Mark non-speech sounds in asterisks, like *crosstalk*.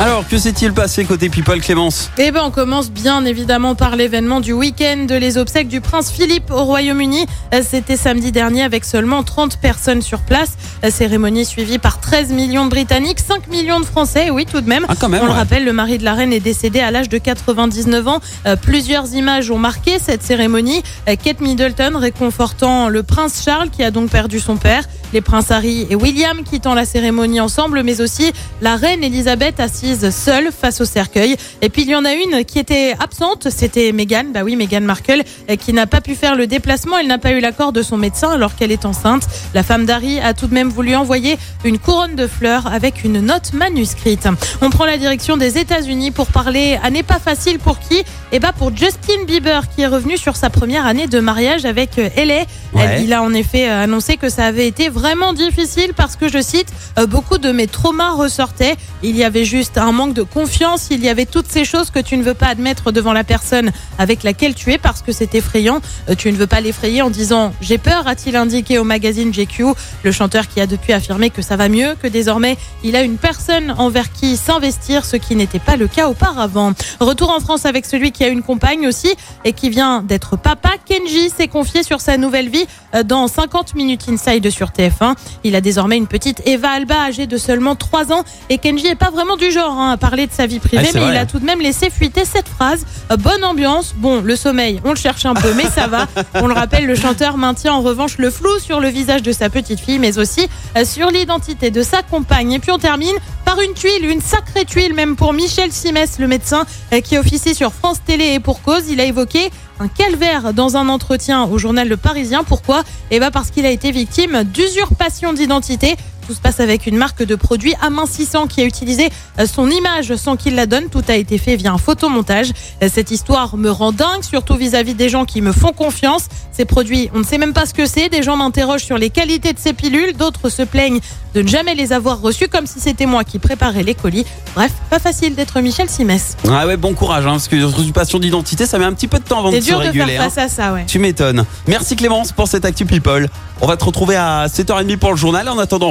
Alors, que s'est-il passé côté People, Clémence Eh ben, on commence bien évidemment par l'événement du week-end de les obsèques du prince Philippe au Royaume-Uni. C'était samedi dernier avec seulement 30 personnes sur place. La cérémonie suivie par 13 millions de Britanniques, 5 millions de Français, oui tout de même. Ah, quand même, on le rappelle, le mari de la reine est décédé à l'âge de 99 ans. Euh, plusieurs images ont marqué cette cérémonie. Euh, Kate Middleton réconfortant le prince Charles qui a donc perdu son père. Les princes Harry et William quittant la cérémonie ensemble, mais aussi la reine Elisabeth assise seule face au cercueil. Et puis il y en a une qui était absente, c'était Meghan, bah oui, Meghan Markle, euh, qui n'a pas pu faire le déplacement. Elle n'a pas eu l'accord de son médecin alors qu'elle est enceinte. La femme d'Harry a tout de même voulu envoyer une couronne de fleurs avec une note manuscrite. On prend la direction des États-Unis pour parler à n'est pas facile pour qui? Eh bah pour Justin Bieber qui est revenu sur sa première année de mariage avec euh, LA. Ouais. Il a en effet euh, annoncé que ça avait été vraiment difficile parce que, je cite, beaucoup de mes traumas ressortaient. Il y avait juste un manque de confiance, il y avait toutes ces choses que tu ne veux pas admettre devant la personne avec laquelle tu es parce que c'est effrayant. Euh, Tu ne veux pas l'effrayer en disant j'ai peur, a-t-il indiqué au magazine GQ. Le chanteur qui a depuis affirmé que ça va mieux, que désormais il a une personne envers qui s'investir, ce qui n'était pas le cas auparavant. Retour en France avec celui qui a une compagne aussi et qui vient d'être papa. Kenji s'est confié sur sa nouvelle vie euh, dans 50 minutes inside sur TF1. Il a désormais une petite Eva Alba âgée de seulement 3 ans et Kenji est pas vraiment du genre hein, à parler de sa vie privée, Ah, mais vrai. il a tout de même laissé fuiter cette phrase. Euh, Bonne ambiance. Bon, le sommeil, on le cherche un peu, mais ça va. *laughs* On le rappelle, le chanteur maintient en revanche le flou sur le visage de sa petite fille, mais aussi euh, sur l'identité de sa compagne. Et puis on termine par une tuile, une sacrée tuile même pour Michel Simès, le médecin euh, qui officie sur France Télé et pour cause. Il a évoqué un calvaire dans un entretien au journal Le Parisien. Pourquoi? Eh ben parce qu'il a été victime d'usurpation d'identité. Tout se passe avec une marque de produits amincissant qui a utilisé euh, son image sans qu'il la donne. Tout a été fait via un photomontage. Euh, Cette histoire me rend dingue, surtout vis-à-vis des gens qui me font confiance. Ces produits, on ne sait même pas ce que c'est. Des gens m'interrogent sur les qualités de ces pilules. D'autres se plaignent de ne jamais les avoir reçues comme si c'était moi qui préparais les colis. Bref, pas facile d'être Michel Simès. Ah ouais, bon courage, hein, parce que l'usurpation d'identité, ça met un petit peu de temps avant de C'est se dur de réguler. faire hein. face à ça, ouais. Tu m'étonnes. Merci Clémence pour cette Actu People. On va te retrouver à 7h30 pour le journal. En attendant,